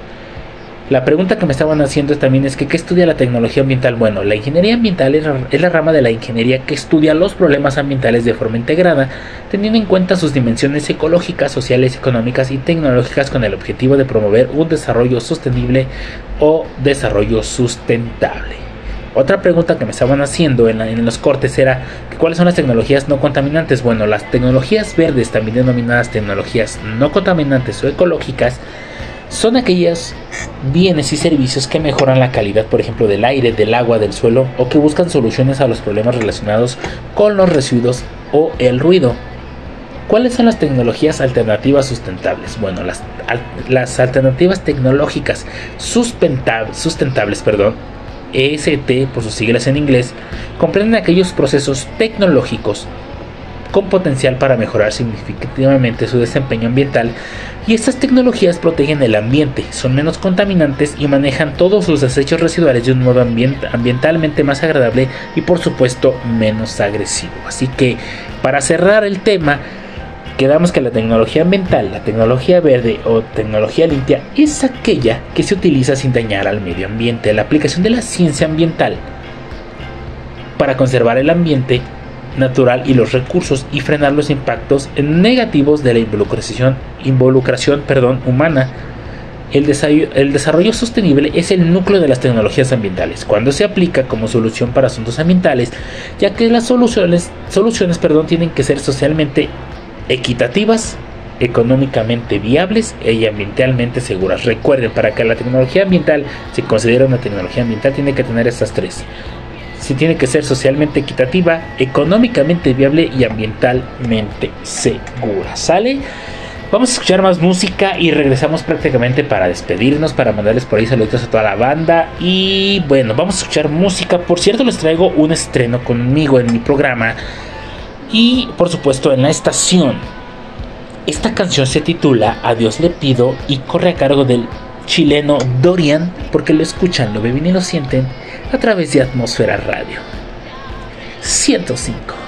[SPEAKER 5] La pregunta que me estaban haciendo también es que ¿qué estudia la tecnología ambiental? Bueno, la ingeniería ambiental es, la rama de la ingeniería que estudia los problemas ambientales de forma integrada, teniendo en cuenta sus dimensiones ecológicas, sociales, económicas y tecnológicas con el objetivo de promover un desarrollo sostenible o desarrollo sustentable. Otra pregunta que me estaban haciendo en, la- en los cortes era cuáles son las tecnologías no contaminantes. Bueno, las tecnologías verdes, también denominadas tecnologías no contaminantes o ecológicas, son aquellos bienes y servicios que mejoran la calidad, por ejemplo, del aire, del agua, del suelo, o que buscan soluciones a los problemas relacionados con los residuos o el ruido. ¿Cuáles son las tecnologías alternativas sustentables? Bueno, las, al- las alternativas tecnológicas sustenta- sustentables, perdón, EST por sus siglas en inglés, comprenden aquellos procesos tecnológicos con potencial para mejorar significativamente su desempeño ambiental y estas tecnologías protegen el ambiente, son menos contaminantes y manejan todos sus desechos residuales de un modo ambient- ambientalmente más agradable y por supuesto menos agresivo. Así que para cerrar el tema, quedamos que la tecnología ambiental, la tecnología verde o tecnología limpia es aquella que se utiliza sin dañar al medio ambiente. La aplicación de la ciencia ambiental para conservar el ambiente natural y los recursos y frenar los impactos negativos de la involucración, involucración perdón, humana. El el desarrollo sostenible es el núcleo de las tecnologías ambientales cuando se aplica como solución para asuntos ambientales, ya que las soluciones, soluciones perdón, tienen que ser socialmente equitativas, económicamente viables y ambientalmente seguras. Recuerden, para que la tecnología ambiental se considere una tecnología ambiental tiene que tener estas tres. Si tiene que ser socialmente equitativa, económicamente viable y ambientalmente segura. ¿Sale? Vamos a escuchar más música y regresamos prácticamente para despedirnos, para mandarles por ahí saludos a toda la banda. Y bueno, vamos a escuchar música. Por cierto, les traigo un estreno conmigo en mi programa. Y por supuesto en la estación. Esta canción se titula A Dios le pido y corre a cargo del chileno Dorian, porque lo escuchan, lo beben y lo sienten a través de Atmósfera Radio 105.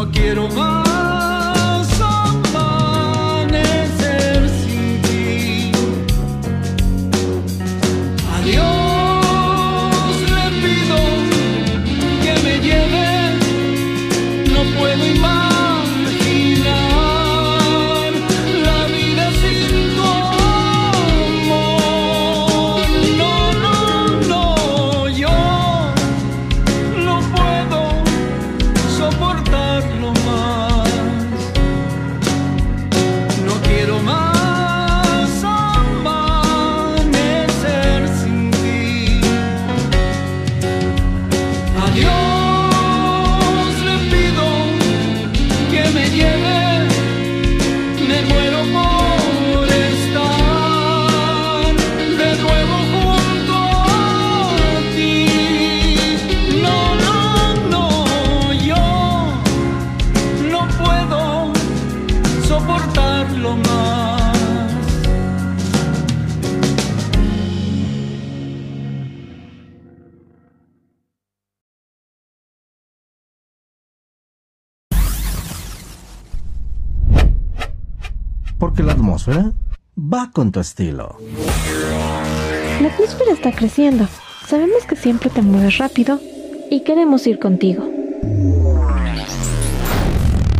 [SPEAKER 17] No quiero más
[SPEAKER 4] va con tu estilo.
[SPEAKER 18] La atmósfera está creciendo. Sabemos que siempre te mueves rápido y queremos ir contigo.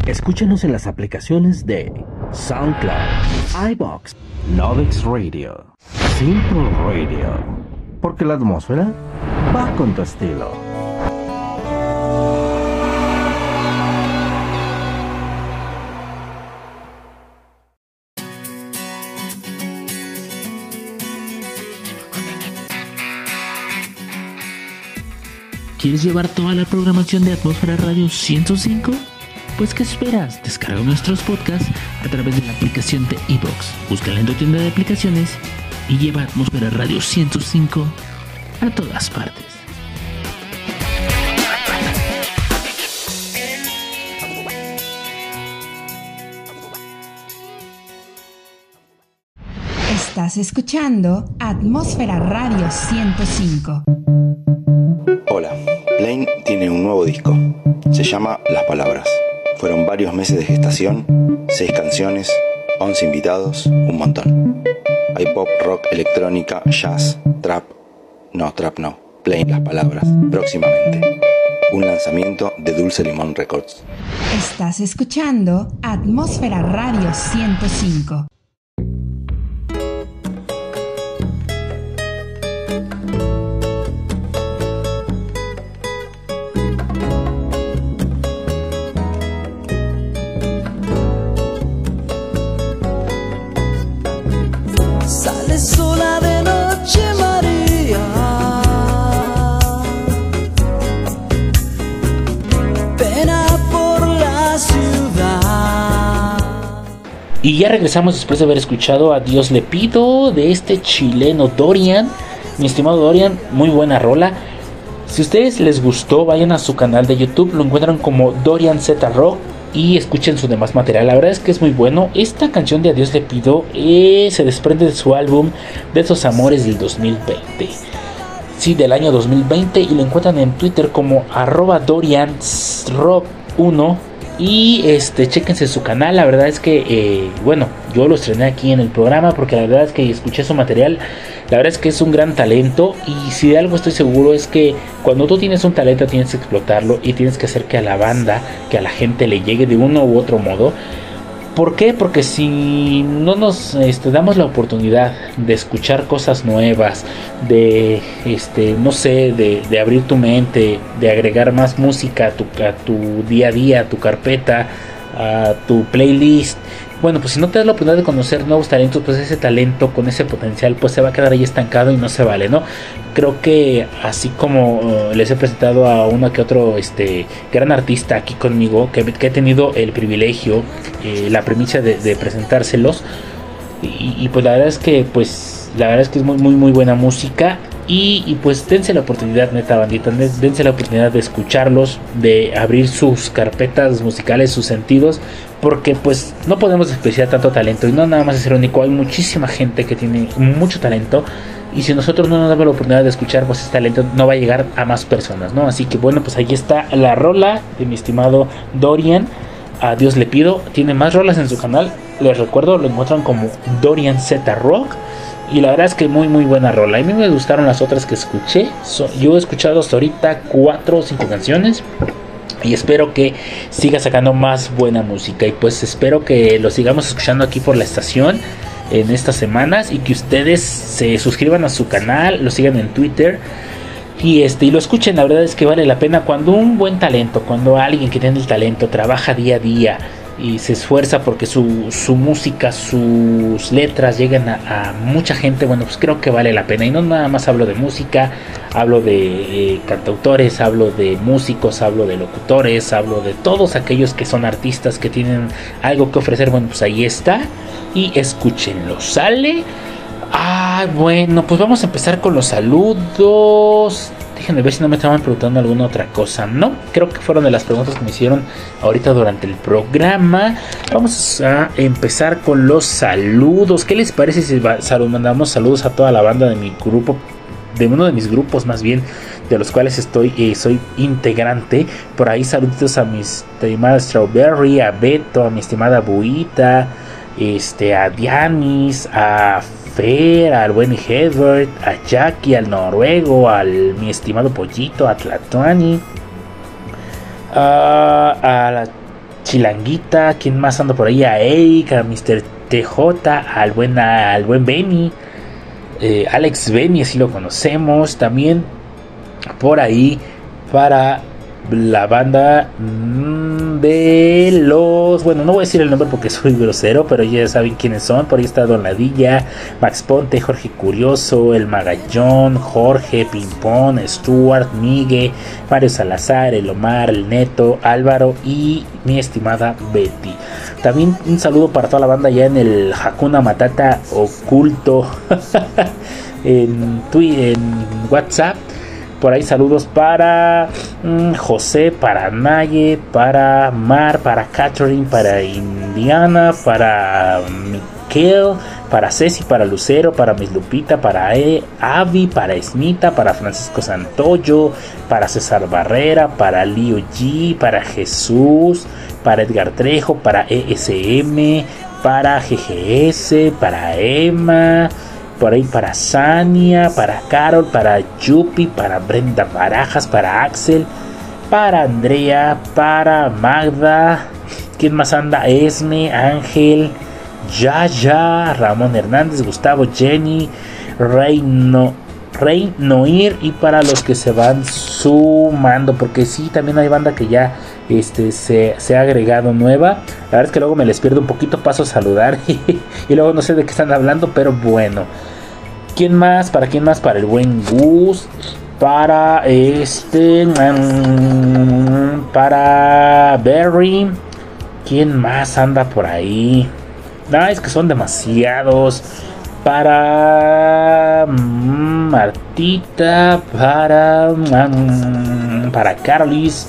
[SPEAKER 4] Escúchanos en las aplicaciones de SoundCloud, iBox, Novix Radio, Simple Radio. Porque la atmósfera va con tu estilo.
[SPEAKER 5] ¿Quieres llevar toda la programación de Atmósfera Radio 105? Pues ¿qué esperas? Descarga nuestros podcasts a través de la aplicación de iBox. Búscala en tu tienda de aplicaciones y lleva Atmósfera Radio 105 a todas partes.
[SPEAKER 12] Estás escuchando Atmósfera Radio 105.
[SPEAKER 19] Tiene un nuevo disco. Se llama Las Palabras. Fueron varios meses de gestación, seis canciones, 11 invitados, un montón. Hay pop, rock, electrónica, jazz, trap. No, trap no. Plain Las Palabras. Próximamente. Un lanzamiento de Dulce Limón Records.
[SPEAKER 12] Estás escuchando Atmósfera Radio 105.
[SPEAKER 5] Y ya regresamos después de haber escuchado a Dios le pido de este chileno Dorian. Mi estimado Dorian, muy buena rola. Si ustedes les gustó, vayan a su canal de YouTube, lo encuentran como Dorian Z Rock y escuchen su demás material. La verdad es que es muy bueno. Esta canción de Adiós le pido eh, se desprende de su álbum De esos amores del 2020. Sí, del año 2020 y lo encuentran en Twitter como arroba doriansrock1 y este, chéquense su canal. La verdad es que, eh, bueno, yo lo estrené aquí en el programa porque la verdad es que escuché su material. La verdad es que es un gran talento. Y si de algo estoy seguro es que cuando tú tienes un talento tienes que explotarlo y tienes que hacer que a la banda, que a la gente le llegue de uno u otro modo. ¿Por qué? Porque si no nos este, damos la oportunidad de escuchar cosas nuevas, de, este, no sé, de, abrir tu mente, de agregar más música a tu, a tu día a día, a tu carpeta, a tu playlist, bueno, pues si no te das la oportunidad de conocer nuevos talentos, pues ese talento con ese potencial, pues se va a quedar ahí estancado y no se vale, ¿no? Creo que así como uh, les he presentado a uno que otro este gran artista aquí conmigo, que, que he tenido el privilegio, eh, la premisa de, presentárselos, y, y, pues la verdad es que, pues, la verdad es que es muy, muy, muy buena música. Y, y, pues dense la oportunidad, neta bandita, dense la oportunidad de escucharlos, de abrir sus carpetas musicales, sus sentidos, porque pues no podemos despreciar tanto talento y no nada más es ser único, hay muchísima gente que tiene mucho talento y si nosotros no nos damos la oportunidad de escuchar pues ese talento no va a llegar a más personas, ¿no? Así que bueno, pues ahí está la rola de mi estimado Dorian. A Dios le pido, tiene más rolas en su canal. Les recuerdo, lo encuentran como Dorian Z Rock. Y la verdad es que muy muy buena rola. A mí me gustaron las otras que escuché. Yo he escuchado hasta ahorita 4 o 5 canciones. Y espero que siga sacando más buena música. Y pues espero que lo sigamos escuchando aquí por la estación en estas semanas. Y que ustedes se suscriban a su canal, lo sigan en Twitter. Y este, y lo escuchen, la verdad es que vale la pena cuando un buen talento, cuando alguien que tiene el talento trabaja día a día y se esfuerza porque su, su música, sus letras lleguen a, a, mucha gente, bueno, pues creo que vale la pena. Y no nada más hablo de música, hablo de eh, cantautores, hablo de músicos, hablo de locutores, hablo de todos aquellos que son artistas que tienen algo que ofrecer. Bueno, pues ahí está. Y escúchenlo. Sale. Ah, bueno, pues vamos a empezar con los saludos. Déjenme ver si no me estaban preguntando alguna otra cosa. No, creo que fueron de las preguntas que me hicieron ahorita durante el programa. Vamos a empezar con los saludos. ¿Qué les parece si mandamos saludos a toda la banda de mi grupo? De uno de mis grupos más bien, de los cuales estoy, eh, soy integrante. Por ahí saluditos a mi estimada Strawberry, a Beto, a mi estimada Buita, este, a Dianis, a Fer, al buen Hedbert, a Jackie, al noruego, al mi estimado Pollito, a Tlatuani, a, la Chilanguita, ¿quién más anda por ahí? A Eric, a Mr. TJ, al buen, al buen Benny, eh, Alex Benny, así lo conocemos, también por ahí para la banda de los. Bueno, no voy a decir el nombre porque soy grosero, pero ya saben quiénes son. Por ahí está Don Ladilla, Max Ponte, Jorge Curioso, El Magallón, Jorge, Pimpón, Stuart, Migue, Mario Salazar, El Omar, El Neto, Álvaro y mi estimada Betty. También un saludo para toda la banda ya en el Hakuna Matata oculto [laughs] en, en WhatsApp. Por ahí saludos para mm, José, para Naye, para Mar, para Catherine, para Indiana, para Miquel, para Ceci, para Lucero, para Miss Lupita, para e, Avi, para Esmita, para Francisco Santoyo, para César Barrera, para Leo G, para Jesús, para Edgar Trejo, para ESM, para GGS, para Emma por ahí para Sania, para Carol, para Yupi, para Brenda Barajas, para Axel, para Andrea, para Magda, ¿quién más anda? Esme, Ángel, Yaya, Ramón Hernández, Gustavo, Jenny, Reino, Rey Noir y para los que se van sumando, porque sí, también hay banda que ya este, se, se, ha agregado nueva. La verdad es que luego me les pierdo un poquito, paso a saludar y, [laughs] y luego no sé de qué están hablando, pero bueno. ¿Quién más? ¿Para quién más? Para el buen Gus. Para este. Para Berry. ¿Quién más anda por ahí? Ah, es que son demasiados. Para Martín Martita, para, mm, para Carolis,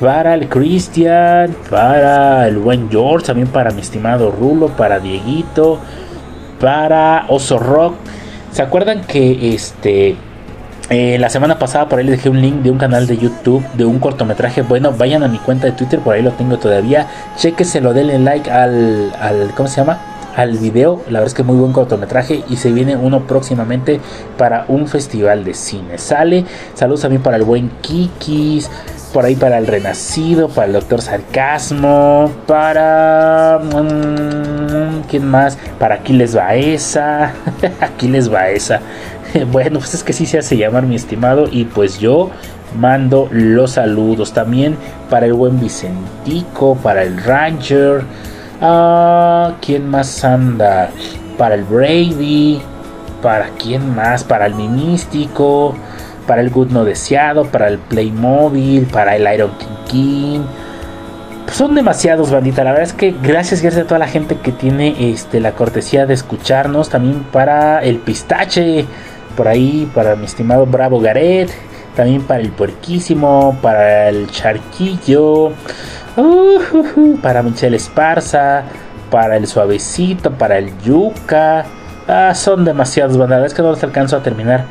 [SPEAKER 5] para el Christian, para el buen George, también para mi estimado Rulo, para Dieguito, para Oso Rock. ¿Se acuerdan que este eh, la semana pasada por ahí les dejé un link de un canal de YouTube de un cortometraje? Bueno, vayan a mi cuenta de Twitter, por ahí lo tengo todavía. Chequeselo, denle like al, al ¿cómo se llama? Al video. La verdad es que muy buen cortometraje y se viene uno próximamente para un festival de cine. Sale. Saludos también para el buen Kikis por ahí para el Renacido, para el Doctor Sarcasmo, para... mm, ¿Quién más? Para Aquiles Baeza. [laughs] Aquiles Baeza. [laughs] Bueno, pues es que sí se hace llamar mi estimado y pues yo mando los saludos también para el buen Vicentico, para el Ranger. Ah, ¿Quién más anda? Para el Brady. ¿Para quién más? Para el Místico para el Good No Deseado, para el Playmobil, para el Iron King King. Pues son demasiados, bandita. La verdad es que gracias, gracias a toda la gente que tiene este, la cortesía de escucharnos. También para el Pistache, por ahí, para mi estimado Bravo Garet. También para el Puerquísimo, para el Charquillo, para Michelle Esparza, para el Suavecito, para el Yuca. Ah, son demasiados, banda. La verdad es que no los alcanzo a terminar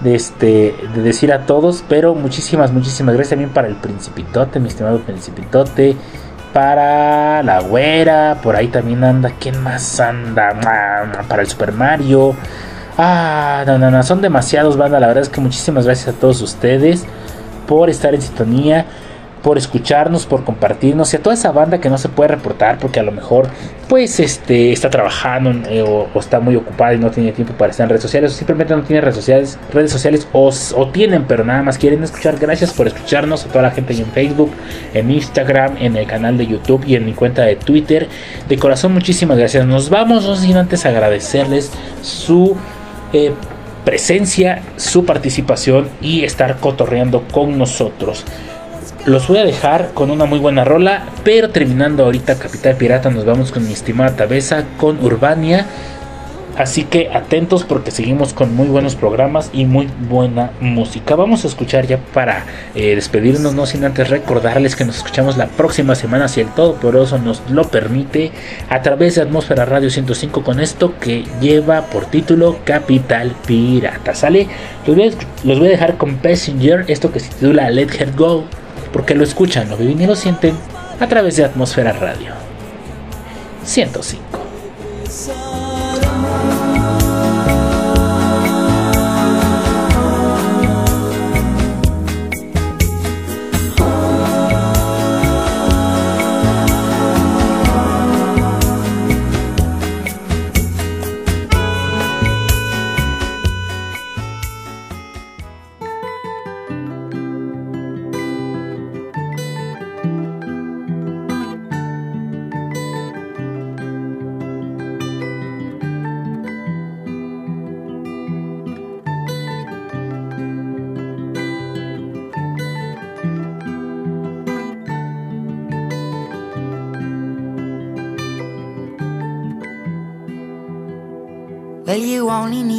[SPEAKER 5] de, este, de decir a todos, pero muchísimas, muchísimas gracias también para el Principitote, mi estimado Principitote, para la güera, por ahí también anda, ¿quién más anda? Para el Super Mario. Ah, no, no, no, son demasiados, banda, la verdad es que muchísimas gracias a todos ustedes por estar en sintonía por escucharnos, por compartirnos y a toda esa banda que no se puede reportar porque a lo mejor pues este está trabajando eh, o, está muy ocupada y no tiene tiempo para estar en redes sociales o simplemente no tiene redes sociales, redes sociales o, o, tienen pero nada más quieren escuchar. Gracias por escucharnos a toda la gente en Facebook, en Instagram, en el canal de YouTube y en mi cuenta de Twitter. De corazón muchísimas gracias. Nos vamos, no sin antes agradecerles su eh, presencia, su participación y estar cotorreando con nosotros. Los voy a dejar con una muy buena rola, pero terminando ahorita Capital Pirata nos vamos con mi estimada Tabeza con Urbania. Así que atentos porque seguimos con muy buenos programas y muy buena música. Vamos a escuchar ya para eh, despedirnos, no sin antes recordarles que nos escuchamos la próxima semana si el Todopoderoso nos lo permite a través de Atmósfera Radio 105 con esto que lleva por título Capital Pirata. ¿Sale? Los voy a, los voy a dejar con Passenger, esto que se titula Let Her Go porque lo escuchan, lo viven y lo sienten a través de Atmósfera Radio 105.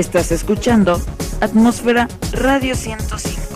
[SPEAKER 20] Estás escuchando Atmósfera Radio 105.